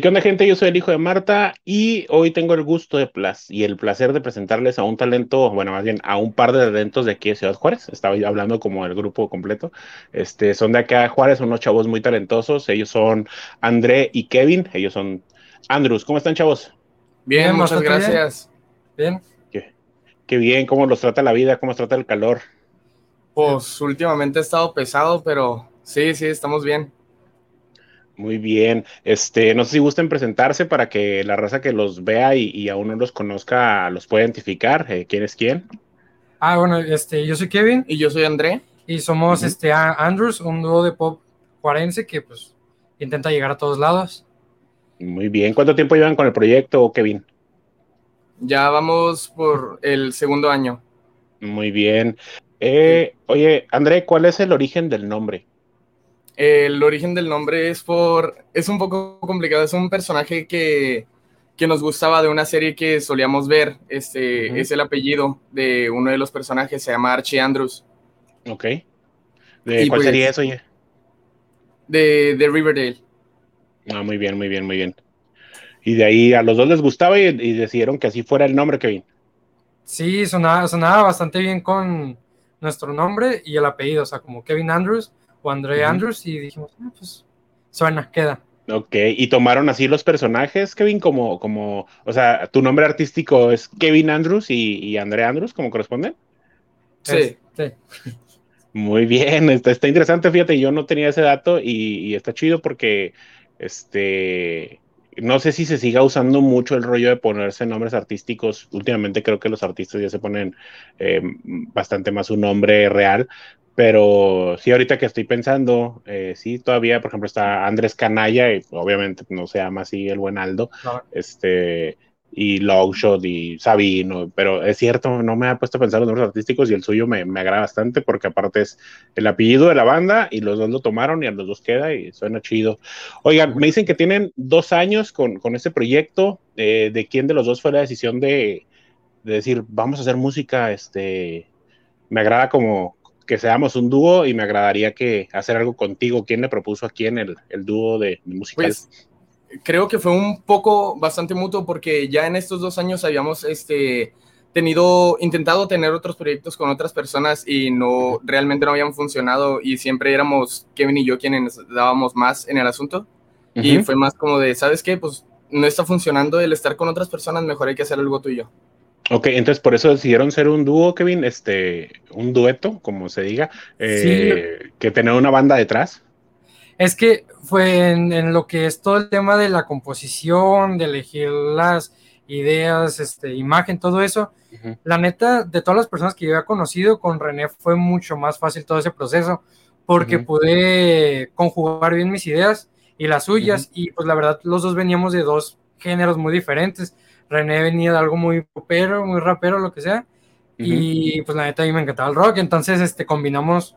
¿Qué onda, gente? Yo soy el hijo de Marta y hoy tengo el gusto de y el placer de presentarles a un talento, bueno, más bien a un par de talentos de aquí de Ciudad Juárez. Estaba hablando como el grupo completo. Este, son de acá de Juárez, unos chavos muy talentosos. Ellos son André y Kevin. Ellos son Andrews. ¿Cómo están, chavos? Bien, muchas gracias. Bien. Qué, qué bien, ¿cómo los trata la vida? ¿Cómo los trata el calor? Pues últimamente ha estado pesado, pero sí, sí, estamos bien. Muy bien. Este, no sé si gusten presentarse para que la raza que los vea y, aún no los conozca los pueda identificar. Eh, ¿Quién es quién? Ah, bueno, este, yo soy Kevin. Y yo soy André. Y somos este Andrews, un dúo de pop juarense que pues intenta llegar a todos lados. Muy bien. ¿Cuánto tiempo llevan con el proyecto, Kevin? Ya vamos por el segundo año. Muy bien. Eh, oye, André, ¿cuál es el origen del nombre? El origen del nombre es por. Es un poco complicado. Es un personaje que, nos gustaba de una serie que solíamos ver. Este es el apellido de uno de los personajes. Se llama Archie Andrews. Ok. ¿De cuál pues, sería eso, oye? De, de, Riverdale. Ah, muy bien, muy bien, muy bien. Y de ahí a los dos les gustaba y, decidieron que así fuera el nombre, Kevin. Sí, sonaba, sonaba bastante bien con nuestro nombre y el apellido, o sea, como Kevin Andrews o André Andrews y dijimos, ah, pues suena, queda. Ok, y tomaron así los personajes, Kevin, como, como, o sea, tu nombre artístico es Kevin Andrews y, y André Andrews, como corresponde. Sí, sí. Muy bien, está, está, interesante, fíjate, yo no tenía ese dato y, y, está chido porque, este, no sé si se siga usando mucho el rollo de ponerse nombres artísticos. Últimamente creo que los artistas ya se ponen eh, bastante más un nombre real, pero sí, ahorita que estoy pensando, eh, sí, todavía, por ejemplo, está Andrés Canalla, y obviamente no se llama así el buen Aldo, este, y Longshot y Sabino, pero es cierto, no me ha puesto a pensar los nombres artísticos y el suyo me, me, agrada bastante porque aparte es el apellido de la banda y los dos lo tomaron y a los dos queda y suena chido. Oigan, me dicen que tienen dos años con, con este proyecto, eh, ¿de quién de los dos fue la decisión de, de decir, vamos a hacer música, este, me agrada como, que seamos un dúo y me agradaría que hacer algo contigo. ¿Quién le propuso a quién el, el dúo de, música? Pues, creo que fue un poco bastante mutuo porque ya en estos dos años habíamos este, tenido, intentado tener otros proyectos con otras personas y no, realmente no habían funcionado y siempre éramos Kevin y yo quienes dábamos más en el asunto. Y fue más como de, ¿sabes qué? Pues no está funcionando el estar con otras personas, mejor hay que hacer algo tú y yo. Ok, entonces por eso decidieron ser un dúo, Kevin, este, un dueto, como se diga, eh, que tener una banda detrás. Es que fue en, lo que es todo el tema de la composición, de elegir las ideas, este, imagen, todo eso. La neta, de todas las personas que yo había conocido, con René fue mucho más fácil todo ese proceso, porque pude conjugar bien mis ideas y las suyas, y pues la verdad, los dos veníamos de dos géneros muy diferentes René venía de algo muy popero, muy rapero, lo que sea. Y pues la neta a mí me encantaba el rock. Entonces este, combinamos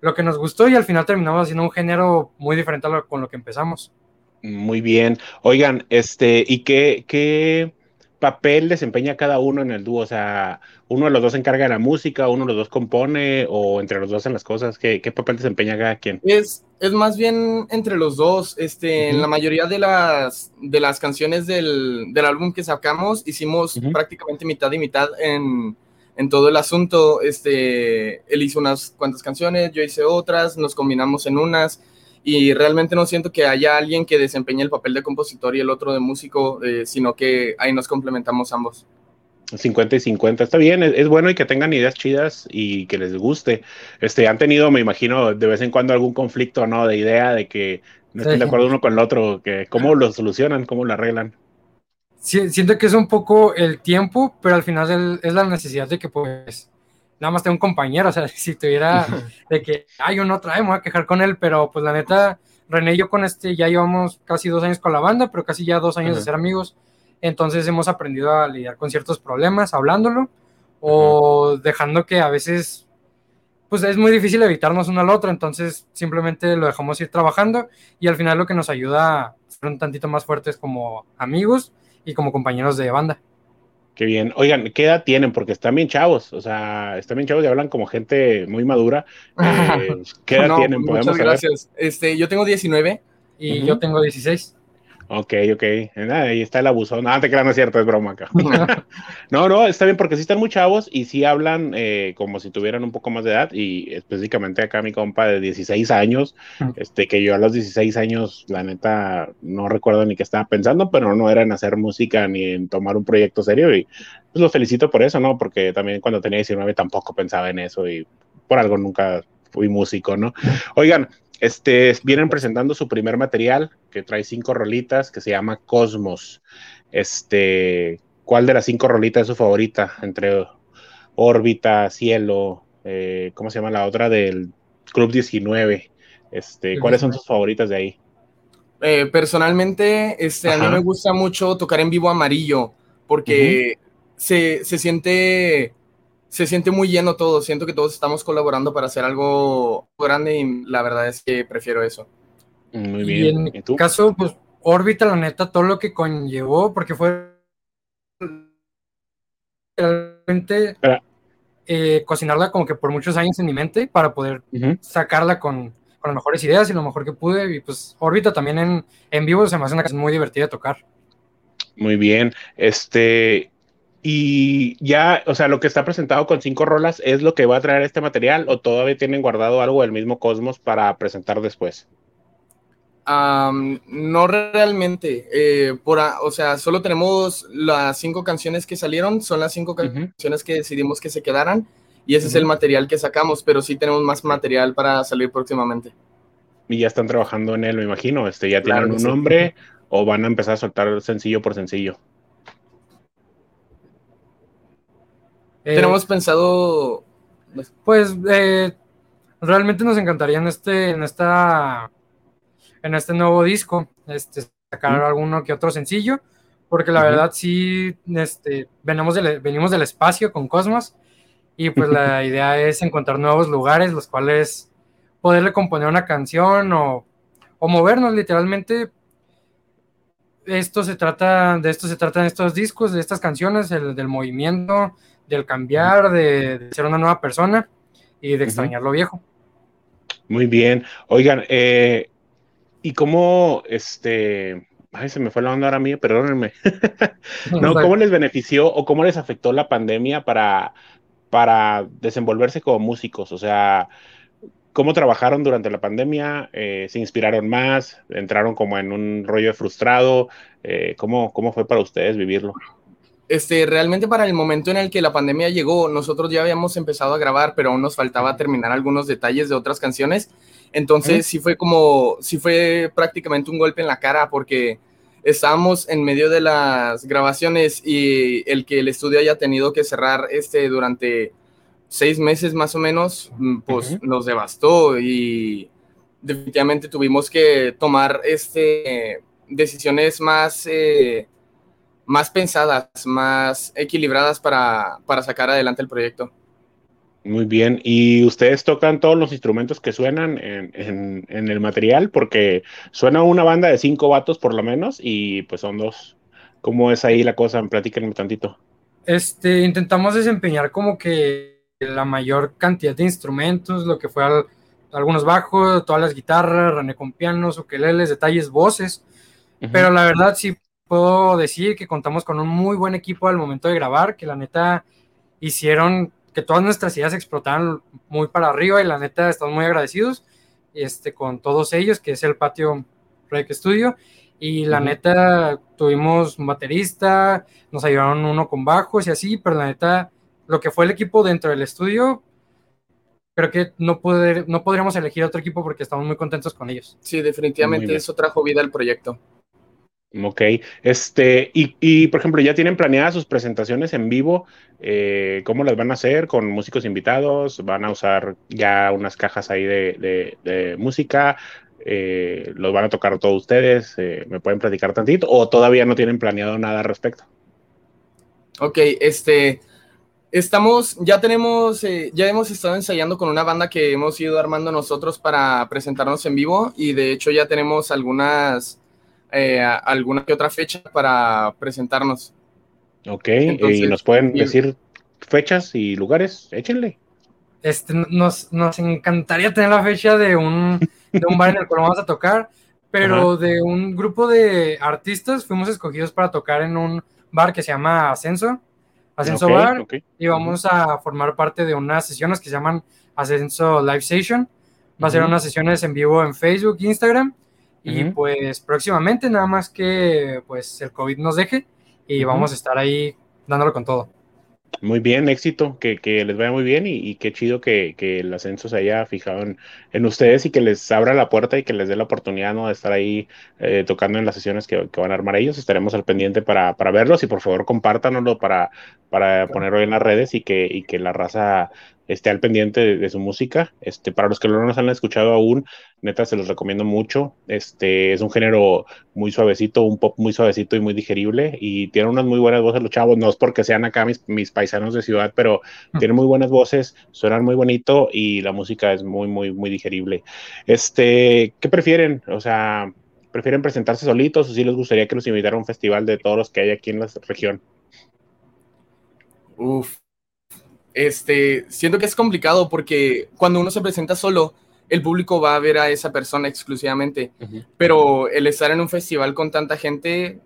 lo que nos gustó y al final terminamos haciendo un género muy diferente a lo, con lo que empezamos. Muy bien. Oigan, este, ¿y qué, qué papel desempeña cada uno en el dúo? O sea, ¿uno de los dos se encarga de la música, uno de los dos compone o entre los dos en las cosas? ¿Qué, qué papel desempeña cada quien? Es, es más bien entre los dos. Este, En la mayoría de las, de las canciones del, del álbum que sacamos, hicimos prácticamente mitad y mitad en, en, todo el asunto. Este, él hizo unas cuantas canciones, yo hice otras, nos combinamos en unas. Y realmente no siento que haya alguien que desempeñe el papel de compositor y el otro de músico, eh, sino que ahí nos complementamos ambos. 50 y 50, está bien, es, bueno y que tengan ideas chidas y que les guste. Este, han tenido, me imagino, de vez en cuando algún conflicto, ¿no? De idea de que no estén de acuerdo uno con el otro, que cómo lo solucionan, cómo lo arreglan. Siento que es un poco el tiempo, pero al final es la necesidad de que pues nada más tengo un compañero, o sea, si tuviera de que, ay, uno trae, me voy a quejar con él, pero pues la neta, René y yo con este ya llevamos casi dos años con la banda, pero casi ya dos años de ser amigos. Entonces hemos aprendido a lidiar con ciertos problemas hablándolo o dejando que a veces pues es muy difícil evitarnos uno al otro, entonces simplemente lo dejamos ir trabajando y al final lo que nos ayuda a ser un tantito más fuertes como amigos y como compañeros de banda. Qué bien. Oigan, ¿qué edad tienen? Porque están bien chavos, o sea, están bien chavos y hablan como gente muy madura. Eh, ¿Qué edad tienen? Muchas gracias. Este, yo tengo 19. Y yo tengo 16. Ok, ok. Ahí está el abusón. No, te creas, no es cierto, es broma acá. no, no, está bien porque sí están muy chavos y sí hablan eh, como si tuvieran un poco más de edad. Y específicamente acá mi compa de 16 años, este, que yo a los 16 años, la neta, no recuerdo ni qué estaba pensando, pero no era en hacer música ni en tomar un proyecto serio. Y pues los felicito por eso, ¿no? Porque también cuando tenía 19 tampoco pensaba en eso y por algo nunca fui músico, ¿no? Oigan, este, vienen presentando su primer material que trae cinco rolitas que se llama Cosmos. Este, ¿cuál de las cinco rolitas es su favorita? Entre órbita, cielo, eh, ¿cómo se llama la otra del Club 19? Este, ¿cuáles son sus favoritas de ahí? Eh, personalmente, este, a mí me gusta mucho tocar en vivo amarillo porque se, se siente se siente muy lleno todo. Siento que todos estamos colaborando para hacer algo grande y la verdad es que prefiero eso. Muy bien. Y en ¿Y caso, pues, órbita, la neta, todo lo que conllevó, porque fue realmente eh, cocinarla como que por muchos años en mi mente para poder sacarla con, con, las mejores ideas y lo mejor que pude. Y pues, órbita también en, en vivo se me hace una canción muy divertida de tocar. Muy bien. Este, y ya, o sea, lo que está presentado con cinco rolas es lo que va a traer este material o todavía tienen guardado algo del mismo Cosmos para presentar después. no realmente, eh, por o sea, solo tenemos las cinco canciones que salieron, son las cinco canciones que decidimos que se quedaran y ese es el material que sacamos, pero sí tenemos más material para salir próximamente. Y ya están trabajando en él, me imagino, este, ya tienen un nombre o van a empezar a soltar sencillo por sencillo. Eh, Tenemos pensado. Pues eh, realmente nos encantaría en este, en esta, en este nuevo disco, este, sacar alguno que otro sencillo, porque la verdad sí, este, venimos del, venimos del espacio con Cosmos y pues la idea es encontrar nuevos lugares, los cuales poderle componer una canción o, o movernos literalmente. Esto se trata, de esto se tratan estos discos, de estas canciones, el del movimiento, del cambiar, de, ser una nueva persona y de extrañar lo viejo. Muy bien. Oigan, eh, ¿y cómo este... Ay, se me fue la onda ahora mía, perdónenme. no, ¿cómo les benefició o cómo les afectó la pandemia para, para desenvolverse como músicos? O sea, ¿cómo trabajaron durante la pandemia? Eh, ¿Se inspiraron más? ¿Entraron como en un rollo frustrado? Eh, ¿cómo, ¿Cómo fue para ustedes vivirlo? Este, realmente para el momento en el que la pandemia llegó, nosotros ya habíamos empezado a grabar, pero aún nos faltaba terminar algunos detalles de otras canciones. Entonces sí fue como, sí fue prácticamente un golpe en la cara porque estábamos en medio de las grabaciones y el que el estudio haya tenido que cerrar este durante seis meses más o menos, mm, pues nos devastó y definitivamente tuvimos que tomar este, decisiones más... Eh, más pensadas, más equilibradas para, sacar adelante el proyecto. Muy bien, ¿y ustedes tocan todos los instrumentos que suenan en, el material? Porque suena una banda de cinco vatos por lo menos y pues son dos. ¿Cómo es ahí la cosa? Platíquenme tantito. Este, intentamos desempeñar como que la mayor cantidad de instrumentos, lo que fue algunos bajos, todas las guitarras, René con pianos, ukeleles, detalles, voces, pero la verdad sí puedo decir que contamos con un muy buen equipo al momento de grabar, que la neta hicieron que todas nuestras ideas explotaran muy para arriba y la neta estamos muy agradecidos este, con todos ellos, que es el patio Rec Studio. Y la neta tuvimos un baterista, nos ayudaron uno con bajos y así, pero la neta lo que fue el equipo dentro del estudio, creo que no, poder, no podríamos elegir otro equipo porque estamos muy contentos con ellos. Sí, definitivamente eso trajo vida al proyecto. Ok, este, y, por ejemplo, ¿ya tienen planeadas sus presentaciones en vivo? Eh, ¿Cómo las van a hacer? ¿Con músicos invitados? ¿Van a usar ya unas cajas ahí de, música? Eh, ¿Los van a tocar todos ustedes? Eh, ¿Me pueden platicar tantito? ¿O todavía no tienen planeado nada al respecto? Ok, este, estamos, ya tenemos, ya hemos estado ensayando con una banda que hemos ido armando nosotros para presentarnos en vivo y de hecho ya tenemos algunas eh, alguna que otra fecha para presentarnos. Ok, ¿y nos pueden decir fechas y lugares? Échenle. Este, nos, nos encantaría tener la fecha de un, de un bar en el cual vamos a tocar, pero de un grupo de artistas fuimos escogidos para tocar en un bar que se llama Ascenso, Ascenso Bar, y vamos a formar parte de unas sesiones que se llaman Ascenso Live Session. Va a ser unas sesiones en vivo en Facebook, Instagram, y pues próximamente, nada más que pues el COVID nos deje, y vamos a estar ahí dándolo con todo. Muy bien, éxito, que, les vaya muy bien y, qué chido que, el ascenso se haya fijado en, ustedes y que les abra la puerta y que les dé la oportunidad ¿no? de estar ahí eh, tocando en las sesiones que, van a armar ellos. Estaremos al pendiente para, verlos y por favor compártanoslo para, para ponerlo en las redes y que, y que la raza esté al pendiente de, su música. Este, para los que no nos han escuchado aún, neta se los recomiendo mucho. Este, es un género muy suavecito, un pop muy suavecito y muy digerible y tiene unas muy buenas voces los chavos, no es porque sean acá mis, mis paisanos de ciudad, pero mm. tienen muy buenas voces, suenan muy bonito y la música es muy, muy, muy digerible. Este, ¿qué prefieren? O sea, ¿prefieren presentarse solitos o si les gustaría que los invitara a un festival de todos los que hay aquí en la región? Uf, este, siento que es complicado porque cuando uno se presenta solo, el público va a ver a esa persona exclusivamente, pero el estar en un festival con tanta gente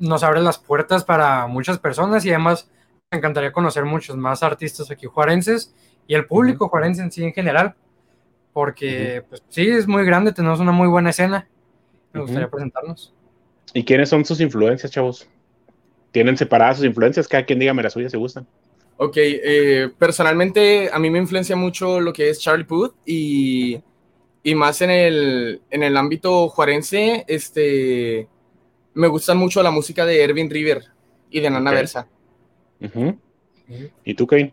nos abre las puertas para muchas personas y además me encantaría conocer muchos más artistas aquí juarenses y el público juarense en sí en general, porque pues, sí, es muy grande, tenemos una muy buena escena, me gustaría presentarnos. ¿Y quiénes son sus influencias, chavos? ¿Tienen separadas sus influencias? Cada quien dígame las suyas si gustan. Ok, eh, personalmente a mí me influencia mucho lo que es Charlie Puth y, más en el, en el ámbito juarense, este, me gusta mucho la música de Erwin River y de Nana Versa. ¿Y tú, Kevin?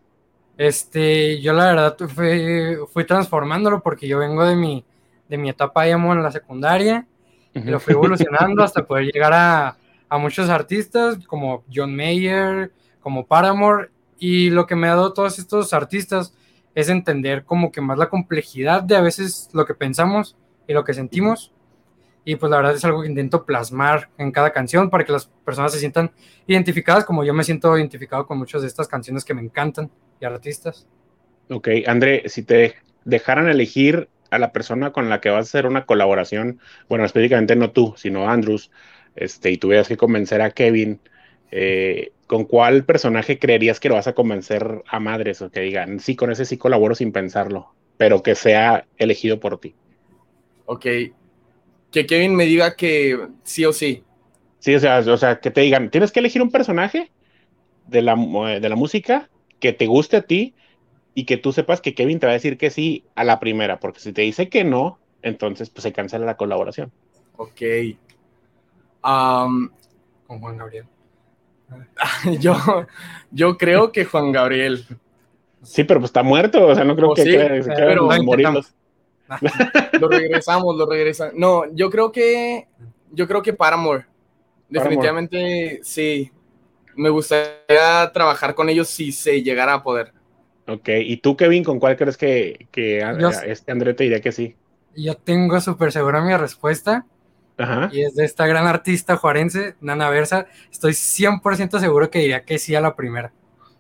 Este, yo la verdad fui, fui, transformándolo porque yo vengo de mi, de mi etapa emo en la secundaria. Y lo fui evolucionando hasta poder llegar a, a muchos artistas como John Mayer, como Paramore y lo que me ha dado todos estos artistas es entender como que más la complejidad de a veces lo que pensamos y lo que sentimos. Y pues la verdad es algo que intento plasmar en cada canción para que las personas se sientan identificadas como yo me siento identificado con muchas de estas canciones que me encantan y artistas. Ok, André, si te dejaran elegir a la persona con la que vas a hacer una colaboración, bueno, específicamente no tú, sino Andrews, este, y tuvieras que convencer a Kevin eh, ¿con cuál personaje creerías que lo vas a convencer a madres o que digan, sí, con ese sí colaboro sin pensarlo, pero que sea elegido por ti? Ok. Que Kevin me diga que sí o sí. Sí, o sea, o sea que te digan, tienes que elegir un personaje de la, de la música que te guste a ti y que tú sepas que Kevin te va a decir que sí a la primera, porque si te dice que no, entonces pues se cancela la colaboración. Ok. Con Juan Gabriel. yo, yo creo que Juan Gabriel. Sí, pero pues está muerto, o sea, no creo oh, que, pero Lo regresamos, lo regresamos. No, yo creo que yo creo que Paramore. Definitivamente sí. Me gustaría trabajar con ellos si se llegara a poder. Ok, ¿y tú, Kevin, con cuál crees que, que este André te diría que sí? Yo tengo súper segura mi respuesta. Y es de esta gran artista juarense, Nana Versa. Estoy 100% seguro que diría que sí a la primera.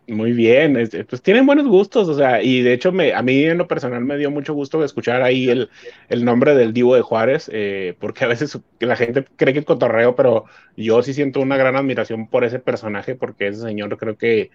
Muy bien, pues tienen buenos gustos, o sea, y de hecho me, a mí en lo personal me dio mucho gusto escuchar ahí el, el nombre del Divo de Juárez, eh, porque a veces la gente cree que es cotorreo, pero yo sí siento una gran admiración por ese personaje, porque ese señor creo que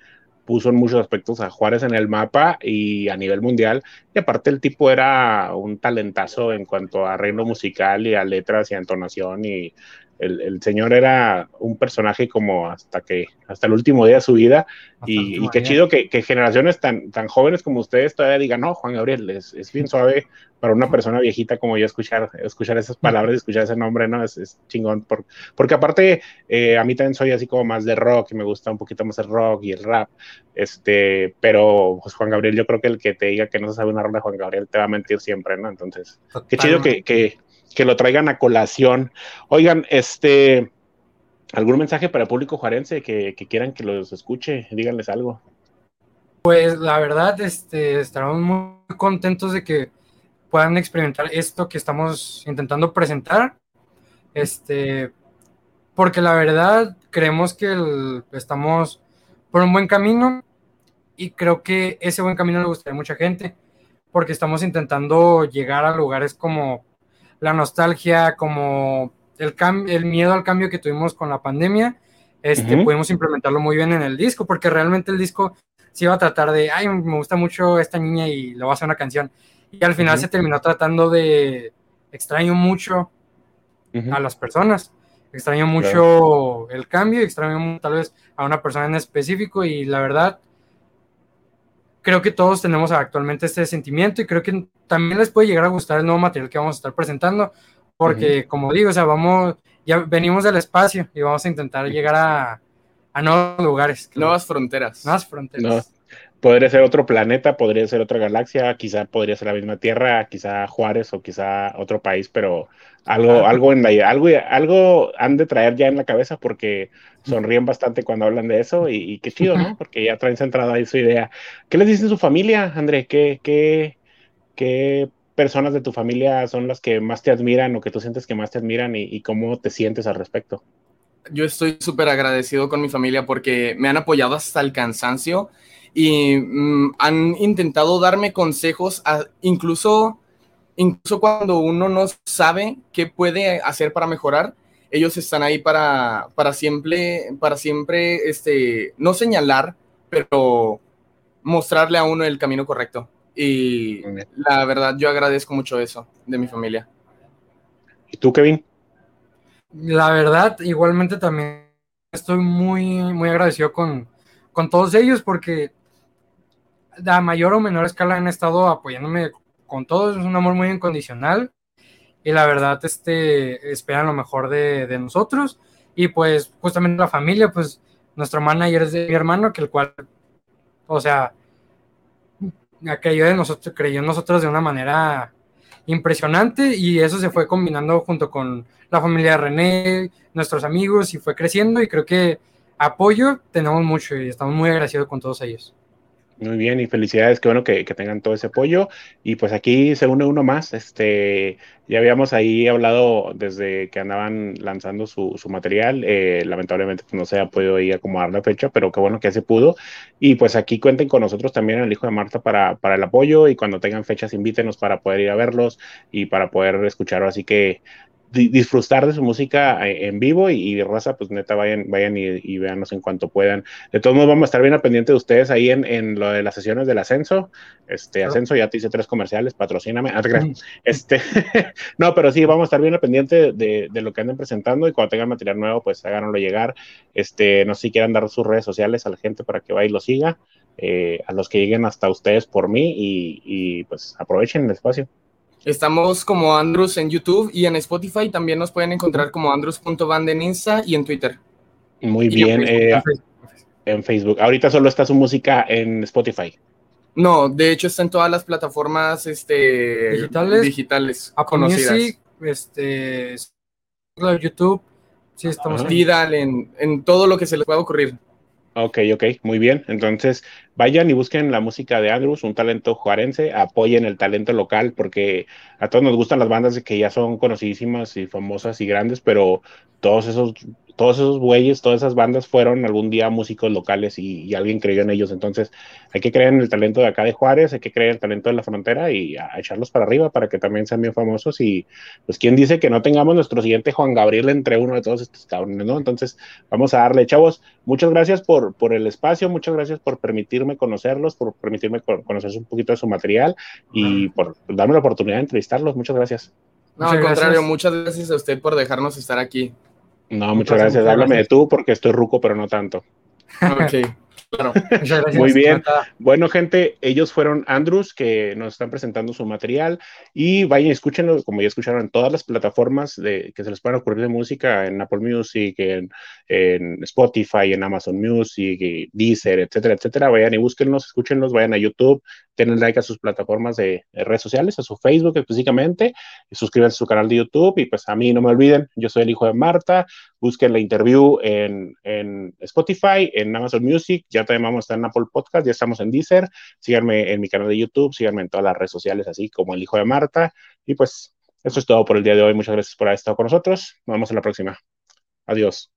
puso en muchos aspectos a Juárez en el mapa y a nivel mundial. Y aparte el tipo era un talentazo en cuanto a arreglo musical y a letras y a entonación y el, señor era un personaje como hasta que, hasta el último día de su vida, y, qué chido que, generaciones tan, tan jóvenes como ustedes todavía digan, no, Juan Gabriel, es, es bien suave para una persona viejita como yo escuchar, escuchar esas palabras, escuchar ese nombre, ¿no? Es, chingón, porque aparte eh, a mí también soy así como más de rock, y me gusta un poquito más el rock y el rap, este, pero pues Juan Gabriel, yo creo que el que te diga que no se sabe una ronda de Juan Gabriel te va a mentir siempre, ¿no? Entonces, qué chido que, que que lo traigan a colación. Oigan, este, ¿algún mensaje para el público juarense que, quieran que los escuche? Díganles algo. Pues la verdad, este, estaremos muy contentos de que puedan experimentar esto que estamos intentando presentar. Este, porque la verdad creemos que estamos por un buen camino y creo que ese buen camino le gustaría a mucha gente porque estamos intentando llegar a lugares como la nostalgia, como el, el miedo al cambio que tuvimos con la pandemia, este, pudimos implementarlo muy bien en el disco, porque realmente el disco se iba a tratar de, ay, me gusta mucho esta niña y le voy a hacer una canción. Y al final se terminó tratando de, extraño mucho a las personas, extraño mucho el cambio, extraño tal vez a una persona en específico y la verdad, creo que todos tenemos actualmente este sentimiento y creo que también les puede llegar a gustar el nuevo material que vamos a estar presentando, porque como digo, o sea, vamos, ya venimos del espacio y vamos a intentar llegar a, a nuevos lugares. Nuevas fronteras. Nuevas fronteras. Podría ser otro planeta, podría ser otra galaxia, quizá podría ser la misma Tierra, quizá Juárez o quizá otro país, pero algo, algo en la, algo, algo han de traer ya en la cabeza porque sonríen bastante cuando hablan de eso y, qué chido, ¿no? Porque ya traen centrada ahí su idea. ¿Qué les dice su familia, André? ¿Qué, qué, qué personas de tu familia son las que más te admiran o que tú sientes que más te admiran y cómo te sientes al respecto? Yo estoy súper agradecido con mi familia porque me han apoyado hasta el cansancio y mm, han intentado darme consejos, incluso, incluso cuando uno no sabe qué puede hacer para mejorar, ellos están ahí para, para siempre, para siempre, este, no señalar, pero mostrarle a uno el camino correcto. Y la verdad, yo agradezco mucho eso de mi familia. ¿Y tú, Kevin? La verdad, igualmente también estoy muy, muy agradecido con, con todos ellos porque a mayor o menor escala han estado apoyándome con todos, es un amor muy incondicional y la verdad este, esperan lo mejor de, nosotros y pues justamente la familia, pues nuestro manager es de mi hermano, que el cual, o sea, creyó, de nosotros, creyó en nosotros de una manera impresionante y eso se fue combinando junto con la familia de René, nuestros amigos y fue creciendo y creo que apoyo tenemos mucho y estamos muy agradecidos con todos ellos. Muy bien, y felicidades, qué bueno que, tengan todo ese apoyo. Y pues aquí se une uno más. Este, ya habíamos ahí hablado desde que andaban lanzando su, material. Eh, lamentablemente pues, no se ha podido ir a acomodar la fecha, pero qué bueno que se pudo. Y pues aquí cuenten con nosotros también, el hijo de Marta, para, para el apoyo. Y cuando tengan fechas, invítenos para poder ir a verlos y para poder escucharlo. Así que disfrutar de su música eh, en vivo y, de raza, pues neta, vayan, vayan y, y véanos en cuanto puedan. De todos modos, vamos a estar bien al pendiente de ustedes ahí en, en lo de las sesiones del ascenso. Este, ascenso, ya te hice tres comerciales, patrocíname. Ah, este, no, pero sí, vamos a estar bien al pendiente de, de, lo que anden presentando y cuando tengan material nuevo, pues háganlo llegar. Este, no sé si quieran dar sus redes sociales a la gente para que vaya y lo siga. Eh, a los que lleguen hasta ustedes por mí y, y pues aprovechen el espacio. Estamos como Andrews en YouTube y en Spotify también nos pueden encontrar como andrews.band en Insta y en Twitter. Muy bien. Eh, en, Facebook. Ahorita solo está su música en Spotify. No, de hecho está en todas las plataformas este, digitales, digitales conocidas. este, YouTube, sí estamos Tidal, en, en todo lo que se les pueda ocurrir. Ok, ok, muy bien. Entonces, vayan y busquen la música de Andrews, un talento juarense, apoyen el talento local, porque a todos nos gustan las bandas que ya son conocidísimas y famosas y grandes, pero todos esos todos esos bueyes, todas esas bandas fueron algún día músicos locales y, alguien creyó en ellos. Entonces, hay que creer en el talento de acá de Juárez, hay que creer en el talento de la frontera y a, echarlos para arriba para que también sean bien famosos. Y pues, ¿quién dice que no tengamos nuestro siguiente Juan Gabriel entre uno de todos estos cabrones, no? Entonces, vamos a darle, chavos. Muchas gracias por, por el espacio, muchas gracias por permitirme conocerlos, por permitirme conocer un poquito de su material y por darme la oportunidad de entrevistarlos. Muchas gracias. No, al contrario, muchas gracias a usted por dejarnos estar aquí. No, muchas gracias. Háblame de tú porque estoy ruco, pero no tanto. Ok. Claro. Muy bien. Bueno, gente, ellos fueron Andrews que nos están presentando su material y vayan y escúchenlo, como ya escucharon, en todas las plataformas de, que se les puedan ocurrir de música, en Apple Music, en, en Spotify, en Amazon Music, y Deezer, etcétera, etcétera. Vayan y búsquenlos, escúchenlos, vayan a YouTube, denle like a sus plataformas de, redes sociales, a su Facebook específicamente, suscríbanse a su canal de YouTube y pues a mí no me olviden, yo soy el hijo de Marta, busquen la interview en, en Spotify, en Amazon Music, ya también vamos a estar en Apple Podcast, ya estamos en Deezer, síganme en mi canal de YouTube, síganme en todas las redes sociales, así como el hijo de Marta, y pues eso es todo por el día de hoy, muchas gracias por haber estado con nosotros, nos vemos en la próxima, adiós.